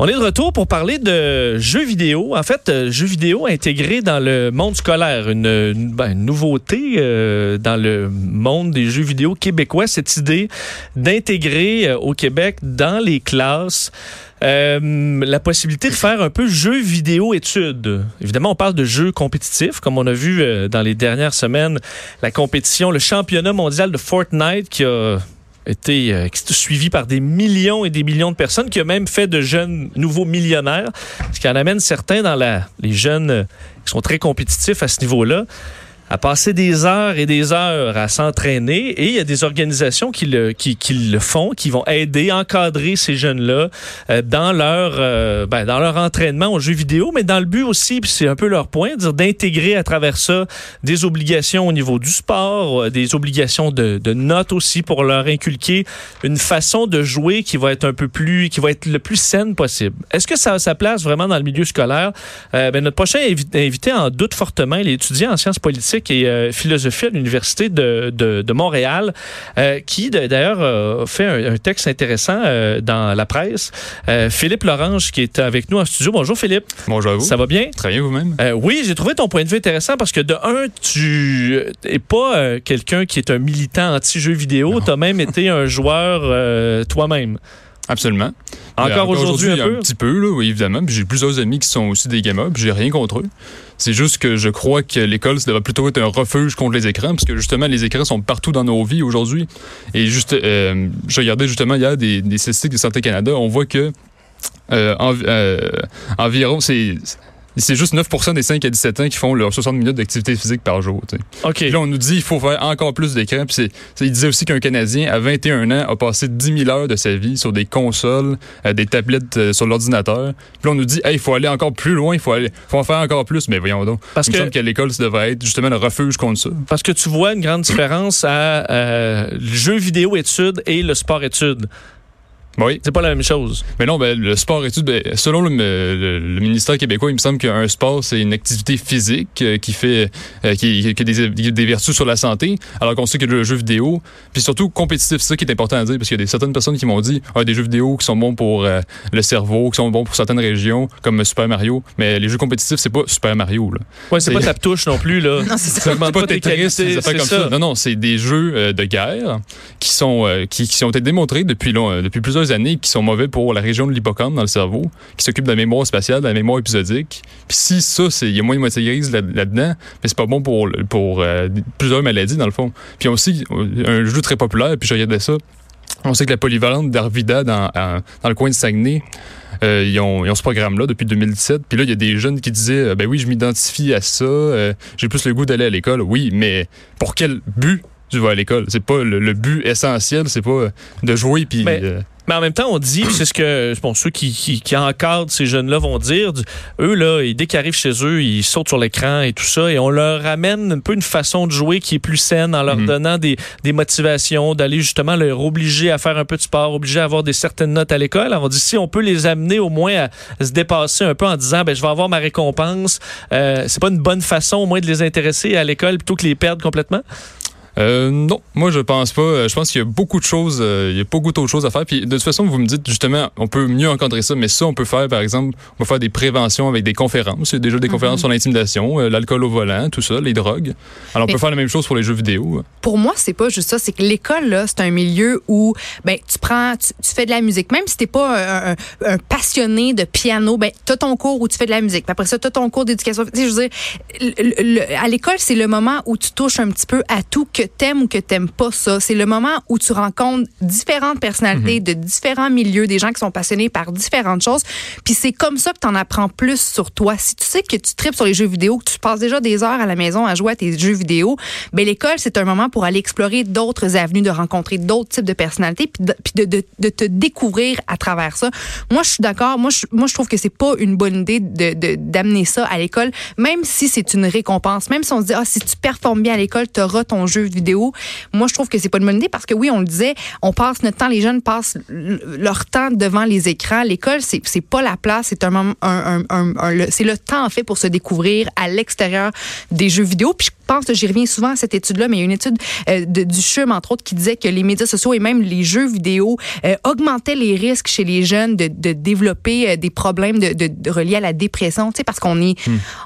On est de retour pour parler de jeux vidéo. En fait, euh, jeux vidéo intégrés dans le monde scolaire. Une, ben, nouveauté euh, dans le monde des jeux vidéo québécois, cette idée d'intégrer euh, au Québec dans les classes la possibilité de faire un peu jeux vidéo études. Évidemment, on parle de jeux compétitifs, comme on a vu dans les dernières semaines, la compétition, le championnat mondial de Fortnite qui a été euh, suivi par des millions et des millions de personnes, qui a même fait de jeunes nouveaux millionnaires, ce qui en amène certains dans la, les jeunes euh, qui sont très compétitifs à ce niveau-là à passer des heures et des heures à s'entraîner et il y a des organisations qui le, qui, qui le font, qui vont aider, encadrer ces jeunes-là euh, dans leur euh, ben, dans leur entraînement aux jeux vidéo, mais dans le but aussi, puis c'est un peu leur point, dire d'intégrer à travers ça des obligations au niveau du sport, euh, des obligations de, de notes aussi pour leur inculquer une façon de jouer qui va être un peu plus, qui va être le plus saine possible. Est-ce que ça a sa place vraiment dans le milieu scolaire? Euh, ben, notre prochain invi- invité en doute fortement, il est étudiant en sciences politiques et euh, philosophie à l'Université de, de, de Montréal, euh, qui d'ailleurs euh, fait un, un texte intéressant dans la presse. Philippe Lorange qui est avec nous en studio. Bonjour Philippe. Bonjour à vous. Ça va bien? Très bien vous-même? Oui, j'ai trouvé ton point de vue intéressant parce que de un, tu es pas quelqu'un qui est un militant anti-jeux vidéo. Tu as même été un joueur toi-même. Absolument. Encore Euh, aujourd'hui un petit peu, là, oui, évidemment. J'ai plusieurs amis qui sont aussi des gamers, puis j'ai rien contre eux. C'est juste que je crois que l'école, ça devrait plutôt être un refuge contre les écrans, parce que justement, les écrans sont partout dans nos vies aujourd'hui. Et juste, euh, je regardais justement hier des, des statistiques de Santé Canada, on voit que euh, en- euh, environ, c'est c'est juste 9% des 5 à 17 ans qui font leurs 60 minutes d'activité physique par jour. tu sais. OK. Puis là, on nous dit qu'il faut faire encore plus c'est- il disait aussi qu'un Canadien, à 21 ans, a passé 10 000 heures de sa vie sur des consoles, euh, des tablettes euh, sur l'ordinateur. Puis là, on nous dit, hey, il faut aller encore plus loin, il faut, aller, faut en faire encore plus. Mais voyons donc. Parce il me que- semble qu'à l'école, ça devrait être justement le refuge contre ça. Parce que tu vois une grande différence à euh, le jeu vidéo études et le sport études. Oui. C'est pas la même chose. Mais non, ben, le sport études, ben, selon le, le- le ministère québécois, il me semble qu'un sport, c'est une activité physique euh, qui fait euh, qui, qui a des, des vertus sur la santé, alors qu'on sait que le jeu vidéo, puis surtout compétitif, c'est ça qui est important à dire, parce qu'il y a des, certaines personnes qui m'ont dit ah, des jeux vidéo qui sont bons pour euh, le cerveau, qui sont bons pour certaines régions, comme Super Mario, mais les jeux compétitifs, c'est pas Super Mario. Là. Ouais, c'est pas ta touche non plus là. Non, c'est ça. Pas pas tes Tetris, qualités, des affaires c'est comme ça. ça. Non, non, c'est des jeux euh, de guerre qui sont euh, qui, qui ont été démontrés depuis long- euh, depuis plusieurs années qui sont mauvais pour la région de l'hippocampe dans le cerveau, qui s'occupe de la mémoire spatiale, de la mémoire épisodique. Puis si ça, il y a moins de moitié grise là- là-dedans, mais c'est pas bon pour pour euh, plusieurs maladies dans le fond. Puis aussi euh, un jeu très populaire, puis je regardais ça. On sait que la polyvalente d'Arvida dans, en- dans le coin de Saguenay, euh, ils, ont, ils ont ce programme-là depuis 2017. Puis là, il y a des jeunes qui disaient euh, Ben oui, je m'identifie à ça, euh, j'ai plus le goût d'aller à l'école. Oui, mais pour quel but tu vas à l'école? C'est pas le, le but essentiel, c'est pas euh, de jouer puis. Mais- euh, Mais en même temps, on dit, c'est ce que bon, ceux qui, qui, qui encadrent ces jeunes-là vont dire, eux, là, dès qu'ils arrivent chez eux, ils sautent sur l'écran et tout ça, et on leur amène un peu une façon de jouer qui est plus saine en leur Mhm. donnant des, des motivations, d'aller justement leur obliger à faire un peu de sport, obliger à avoir des certaines notes à l'école. On dit, si on peut les amener au moins à se dépasser un peu en disant, ben, je vais avoir ma récompense, euh, c'est pas une bonne façon au moins de les intéresser à l'école plutôt que les perdre complètement? Euh, non, moi je pense pas. Euh, Je pense qu'il y a beaucoup de choses, euh, il y a beaucoup d'autres choses à faire. Puis de toute façon, vous me dites justement, on peut mieux encadrer ça, mais ça, on peut faire, par exemple, on peut faire des préventions avec des conférences. Il y a déjà des conférences sur l'intimidation, euh, l'alcool au volant, tout ça, les drogues. Alors on Mais- peut faire la même chose pour les jeux vidéo. Pour moi, c'est pas juste ça. C'est que l'école, là, c'est un milieu où, ben, tu prends, tu, tu fais de la musique. Même si t'es pas un, un- un passionné de piano, ben, t'as ton cours où tu fais de la musique. Puis après ça, t'as ton cours d'éducation. Tu sais, je veux dire, le- le- à l'école, c'est le moment où tu touches un petit peu à tout, que t'aimes ou que t'aimes pas ça. C'est le moment où tu rencontres différentes personnalités de différents milieux, des gens qui sont passionnés par différentes choses. Puis c'est comme ça que t'en apprends plus sur toi. Si tu sais que tu tripes sur les jeux vidéo, que tu passes déjà des heures à la maison à jouer à tes jeux vidéo, ben l'école c'est un moment pour aller explorer d'autres avenues, de rencontrer d'autres types de personnalités, puis de, de, de, te découvrir à travers ça. Moi, je suis d'accord. Moi, je, moi, je trouve que c'est pas une bonne idée de d'amener ça à l'école, même si c'est une récompense, même si on se dit ah si tu performes bien à l'école, tu auras ton jeu vidéo. Moi, je trouve que c'est pas une bonne idée parce que oui, on le disait, on passe notre temps, les jeunes passent leur temps devant les écrans. L'école, c'est c'est pas la place, c'est un c'est le temps en fait pour se découvrir à l'extérieur des jeux vidéo. Pense, j'y reviens souvent à cette étude-là, mais il y a une étude euh, de, du CHUM, entre autres, qui disait que les médias sociaux et même les jeux vidéo euh, augmentaient les risques chez les jeunes de, de développer euh, des problèmes de, de, reliés à la dépression, tu sais, parce qu'on est,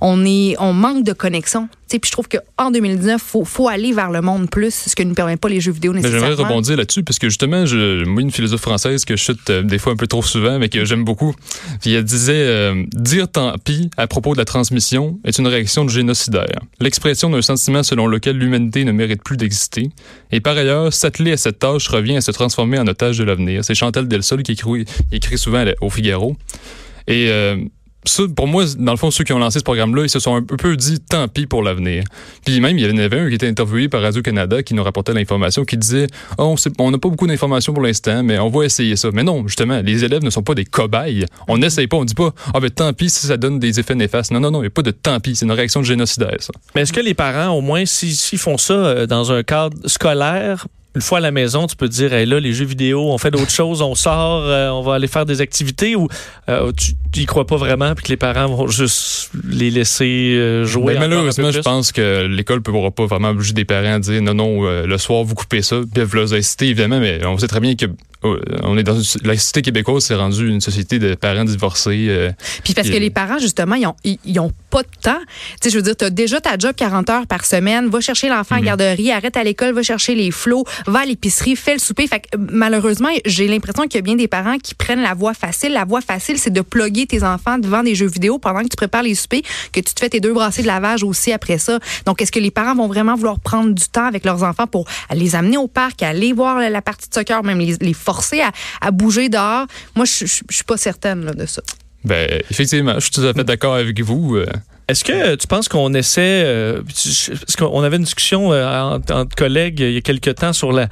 on est, on manque de connexion. Tu sais, puis je trouve qu'en 2019, faut, faut aller vers le monde plus, ce que ne permet pas les jeux vidéo Ben, nécessairement. J'aimerais rebondir là-dessus parce que justement, je, moi, une philosophe française que je chute euh, des fois un peu trop souvent, mais que j'aime beaucoup. Puis elle disait euh, dire tant pis à propos de la transmission est une réaction de génocidaire, l'expression d'un sentiment selon lequel l'humanité ne mérite plus d'exister. Et par ailleurs, s'atteler à cette tâche revient à se transformer en otage de l'avenir. C'est Chantal Delsol qui écrit, souvent au Figaro. Et euh, ça, pour moi, dans le fond, ceux qui ont lancé ce programme-là, ils se sont un peu dit tant pis pour l'avenir. Puis même, il y en avait un qui était interviewé par Radio-Canada qui nous rapportait l'information, qui disait Ah, on n'a pas beaucoup d'informations pour l'instant, mais on va essayer ça. Mais non, justement, les élèves ne sont pas des cobayes. On n'essaye pas, on dit pas Ah, ben tant pis si ça donne des effets néfastes. Non, non, non, il n'y a pas de tant pis. C'est une réaction de génocidaire, ça. Mais est-ce que les parents, au moins, s'ils s'ils font ça euh, dans un cadre scolaire, une fois à la maison, tu peux te dire, hey, là, les jeux vidéo, on fait d'autres choses, on sort, euh, on va aller faire des activités ou euh, tu n'y crois pas vraiment puis que les parents vont juste les laisser euh, jouer? Ben, malheureusement, je pense que l'école ne pourra pas vraiment obliger des parents à dire non, non, euh, le soir, vous coupez ça. Puis vous les inciter, évidemment, mais on sait très bien que on est dans une, la société québécoise, c'est rendu une société de parents divorcés. euh, Puis parce que les parents, justement, ils ont, ils, ils ont pas de temps. Tu sais, je veux dire, tu as déjà ta job 40 heures par semaine, va chercher l'enfant Mhm. à garderie, arrête à l'école, va chercher les flots, va à l'épicerie, fais le souper. Fait que, euh, malheureusement, j'ai l'impression qu'il y a bien des parents qui prennent la voie facile. La voie facile, c'est de plugger tes enfants devant des jeux vidéo pendant que tu prépares les soupers, que tu te fais tes deux brassées de lavage aussi après ça. Donc, est-ce que les parents vont vraiment vouloir prendre du temps avec leurs enfants pour les amener au parc, aller voir la, la partie de soccer, même les, les forcer à, à bouger dehors? Moi, je je- je suis pas certaine là, de ça. ben, effectivement, je suis tout à fait d'accord avec vous. euh, Est-ce que tu penses qu'on essaie, euh, tu- parce qu'on avait une discussion euh, entre, entre collègues il y a quelque temps sur la,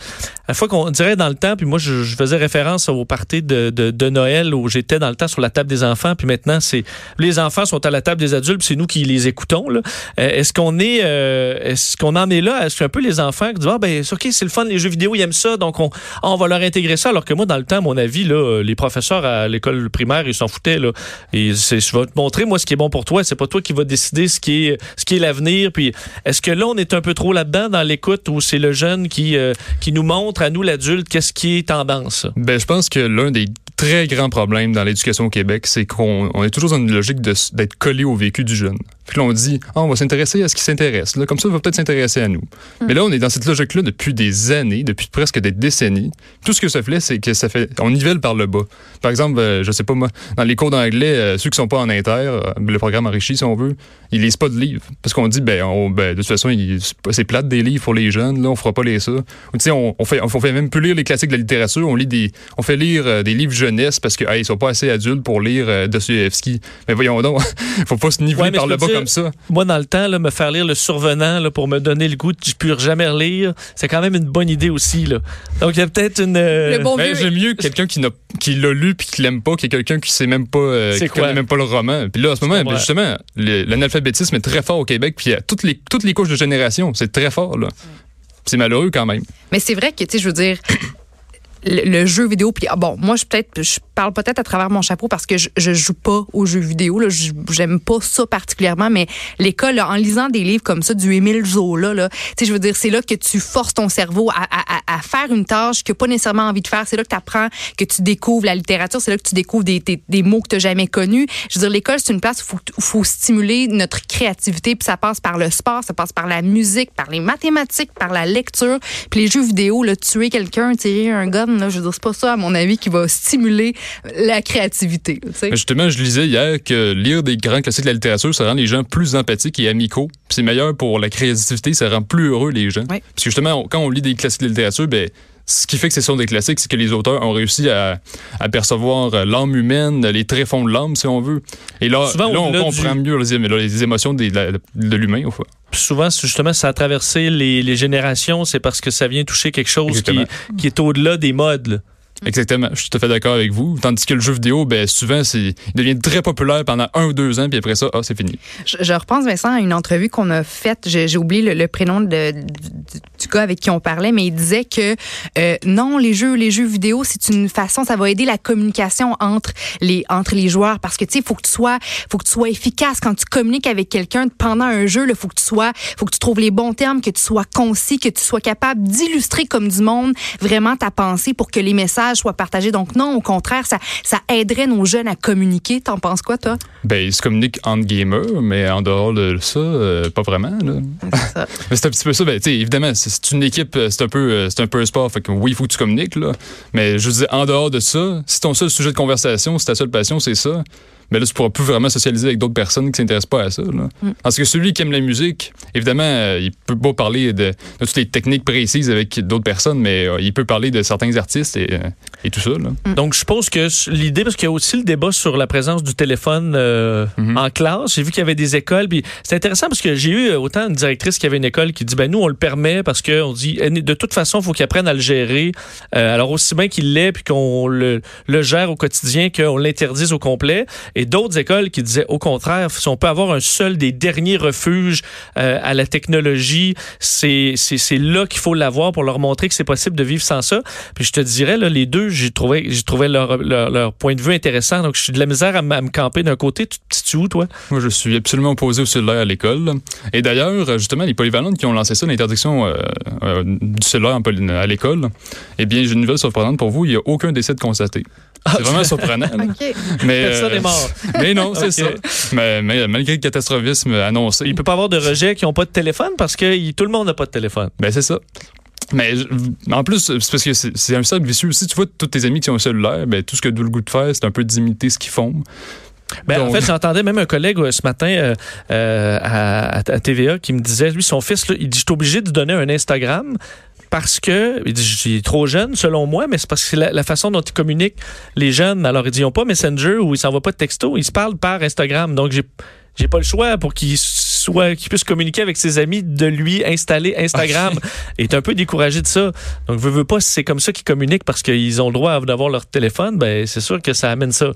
la fois qu'on dirait dans le temps, puis moi je, je faisais référence au party de, de, de Noël où j'étais dans le temps sur la table des enfants, puis maintenant c'est les enfants sont à la table des adultes, puis c'est nous qui les écoutons. Euh, est-ce qu'on est, euh, est-ce qu'on en est là? Est-ce qu'un peu les enfants qui disent ah ben ok c'est le fun les jeux vidéo ils aiment ça donc on, on va leur intégrer ça. Alors que moi dans le temps à mon avis là les professeurs à l'école primaire ils s'en foutaient là. Et c'est je vais te montrer moi ce qui est bon pour toi c'est pas toi qui va décider ce qui est ce qui est l'avenir puis est-ce que là on est un peu trop là-dedans dans l'écoute où c'est le jeune qui euh, qui nous montre à nous l'adulte qu'est-ce qui est tendance Ben, je pense que l'un des très grands problèmes dans l'éducation au Québec, c'est qu'on on est toujours dans une logique d'être collé au vécu du jeune. Puis là, on dit, ah, on va s'intéresser à ce qui s'intéresse. Là, comme ça, il va peut-être s'intéresser à nous. Mais là, on est dans cette logique-là depuis des années, depuis presque des décennies. Tout ce que ça fait, c'est que ça fait, on nivelle par le bas. Par exemple, euh, je sais pas moi, dans les cours d'anglais, euh, ceux qui sont pas en inter, euh, le programme enrichi, si on veut, ils lisent pas de livres. Parce qu'on dit, ben, on- ben, de toute façon, c'est plate des livres pour les jeunes, là, on fera pas les ça. Ou, tu sais, on, on fait, on fait même plus lire les classiques de la littérature, on lit des, on fait lire euh, des livres jeunesse parce que, hey, ils sont pas assez adultes pour lire euh, Dostoevsky. Mais voyons donc, faut pas se niveler Ouais, par le bas dire- comme ça. moi dans le temps là, me faire lire le survenant là, pour me donner le goût de je peux jamais relire c'est quand même une bonne idée aussi là donc il y a peut-être une euh, Le bon Ben, vieux- j'aime mieux quelqu'un qui, n'a- qui l'a lu puis qui l'aime pas que quelqu'un qui sait même pas euh, C'est qui connaît quoi? même pas le roman. Puis là, en ce moment, ben, justement, le- l'analphabétisme est très fort au Québec puis à toutes les, toutes les couches de génération, c'est très fort, là. C'est malheureux quand même. Mais c'est vrai que, tu sais, je veux dire, le, jeu vidéo, puis ah, bon, moi, je peut-être, je parle peut-être à travers mon chapeau parce que je, je joue pas aux jeux vidéo, là, j'aime pas ça particulièrement, mais l'école, en lisant des livres comme ça, du Émile Zola, là, tu je veux dire, c'est là que tu forces ton cerveau à, à- à- faire une tâche que pas nécessairement envie de faire. C'est là que tu apprends, que tu découvres la littérature, c'est là que tu découvres des, des, des mots que tu jamais connus. Je veux dire, l'école, c'est une place où faut, où faut stimuler notre créativité, puis ça passe par le sport, ça passe par la musique, par les mathématiques, par la lecture, puis les jeux vidéo, là, tuer quelqu'un, tirer un gars là, je veux dire, c'est pas ça, à mon avis, qui va stimuler la créativité. Mais Justement, je lisais hier que lire des grands classiques de la littérature, ça rend les gens plus empathiques et amicaux. Puis c'est meilleur pour la créativité, ça rend plus heureux les gens. Oui. Parce que justement, on- quand on lit des classiques de littérature, ben, ce qui fait que ce sont des classiques, c'est que les auteurs ont réussi à, à percevoir euh, l'âme humaine, les tréfonds de l'âme, si on veut. Et là, Souvent, là on comprend du- mieux les, émo- les émotions des- de, de l'humain, au fond. Souvent, justement, ça a traversé les, les générations, c'est parce que ça vient toucher quelque chose qui, est au-delà des modes. là. Exactement. Je suis tout à fait d'accord avec vous. Tandis que le jeu vidéo, ben, souvent, c'est, il devient très populaire pendant un ou deux ans, puis après ça, ah, c'est fini. Je, je repense, Vincent, à une entrevue qu'on a faite. J'ai oublié le, le prénom de, du, du gars avec qui on parlait, mais il disait que euh, non, les jeux, les jeux vidéo, c'est une façon, ça va aider la communication entre les entre les joueurs parce que tu sais, faut que tu sois, faut que tu sois efficace quand tu communiques avec quelqu'un pendant un jeu. Il faut que tu sois, faut que tu trouves les bons termes, que tu sois concis, que tu sois capable d'illustrer comme du monde vraiment ta pensée pour que les messages soient partagés. Donc non, au contraire, ça ça aiderait nos jeunes à communiquer. T'en penses quoi, toi? Ben, ils se communiquent entre gamers, mais en dehors de ça, euh, pas vraiment. Là. C'est un petit peu ça. Ben, tu sais, évidemment, c'est une équipe, euh, c'est un peu, euh, c'est un peu un sport. Fait que oui, il faut que tu communiques, là. Mais je veux dire, en dehors de ça, si ton seul sujet de conversation, si ta seule passion, c'est ça, mais là, tu pourras plus vraiment socialiser avec d'autres personnes qui s'intéressent pas à ça. Là. Parce que celui qui aime la musique, évidemment, euh, il peut pas parler de, de toutes les techniques précises avec d'autres personnes, mais euh, il peut parler de certains artistes et, euh, et tout ça. Là. Donc, je suppose que l'idée, parce qu'il y a aussi le débat sur la présence du téléphone euh, Mhm. en classe. J'ai vu qu'il y avait des écoles. Puis c'est intéressant parce que j'ai eu autant une directrice qui avait une école qui dit ben nous on le permet parce que on dit eh, de toute façon il faut qu'ils apprennent à le gérer. Euh, alors aussi bien qu'il l'est puis qu'on le, le gère au quotidien qu'on l'interdise au complet. Et d'autres écoles qui disaient au contraire si on peut avoir un seul des derniers refuges euh, à la technologie, c'est là qu'il faut l'avoir pour leur montrer que c'est possible de vivre sans ça. Puis je te dirais, les deux, j'ai trouvé, leur, point de vue intéressant. Donc, je suis de la misère à, me camper d'un côté. Tu te où, toi? Moi, je suis absolument opposé au cellulaire à l'école. Et d'ailleurs, justement, les polyvalentes qui ont lancé ça, l'interdiction euh, euh, du cellulaire à l'école, eh bien, j'ai une nouvelle surprenante pour vous. Il n'y a aucun décès de constaté. C'est vraiment surprenant. Mais, Personne euh, est mort. Mais non, c'est ça. Mais, mais malgré le catastrophisme annoncé, Il peut pas avoir de rejets qui n'ont pas de téléphone parce que il- tout le monde n'a pas de téléphone. ben c'est ça. Mais en plus, c'est parce que c'est un cercle vicieux. Si tu vois tous tes amis qui ont un cellulaire, ben, tout ce que tu as le goût de faire, c'est un peu d'imiter ce qu'ils font. Ben, en fait, j'entendais même un collègue euh, ce matin euh, euh, à, à TVA qui me disait, lui, son fils, là, il dit, je suis obligé de donner un Instagram parce que, il dit, il est trop jeune selon moi, mais c'est parce que c'est la, la façon dont ils communiquent les jeunes. Alors, ils n'ont pas Messenger ou ils s'envoient pas de texto, ils se parlent par Instagram. Donc, j'ai j'ai pas le choix pour qu'il soit qu'il puisse communiquer avec ses amis de lui installer Instagram. Il est un peu découragé de ça. Donc, veut, veut pas, si c'est comme ça qu'ils communiquent parce qu'ils ont le droit d'avoir leur téléphone, ben c'est sûr que ça amène ça.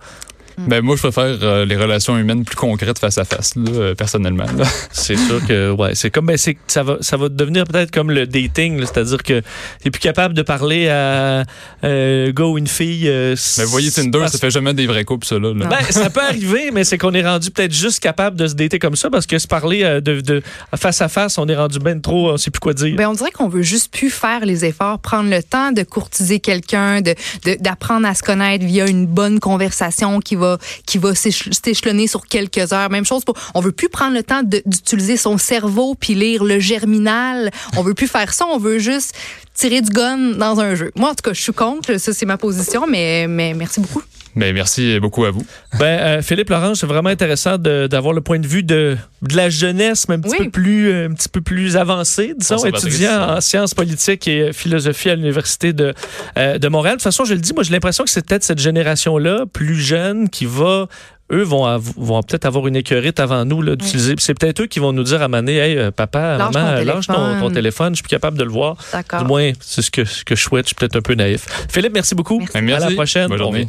Ben, moi, je préfère euh, les relations humaines plus concrètes face à face, là, euh, personnellement. là. C'est sûr que ouais, c'est comme ben c'est ça va ça va devenir peut-être comme le dating, là, c'est-à-dire que t'es plus capable de parler à euh, ou une fille. euh, Mais vous voyez, Tinder, parce- ça fait jamais des vrais couples, ça. Là. Ben, ça peut arriver, mais c'est qu'on est rendu peut-être juste capable de se dater comme ça parce que se parler euh, de, de face à face, on est rendu ben trop, on sait plus quoi dire. Ben, on dirait qu'on veut juste plus faire les efforts, prendre le temps de courtiser quelqu'un, de de- d'apprendre à se connaître via une bonne conversation qui va qui va s'éche- s'échelonner sur quelques heures. Même chose pour, on veut plus prendre le temps d'utiliser son cerveau puis lire le germinal. On veut plus faire ça. On veut juste tirer du gun dans un jeu. Moi, en tout cas, je suis contre. Ça, c'est ma position, mais merci beaucoup. Ben, merci beaucoup à vous. Ben, euh, Philippe Laurent, c'est vraiment intéressant d'avoir le point de vue de, de la jeunesse, mais un petit Oui. peu plus, euh, un petit peu plus avancé, disons, étudiant en sciences politiques et euh, philosophie à l'université de euh, de Montréal. De toute façon, je le dis, moi, j'ai l'impression que c'est peut-être cette génération-là, plus jeune, qui va eux vont, vont peut-être avoir une écœurite avant nous là, d'utiliser. C'est peut-être eux qui vont nous dire à maner, hey, papa, Lâche maman, ton lâche ton, téléphone. ton téléphone, je suis plus capable de le voir. D'accord. Du moins, c'est ce que, ce que je souhaite. Je suis peut-être un peu naïf. Philippe, merci beaucoup. Ben, merci. À la prochaine. Bonne On journée.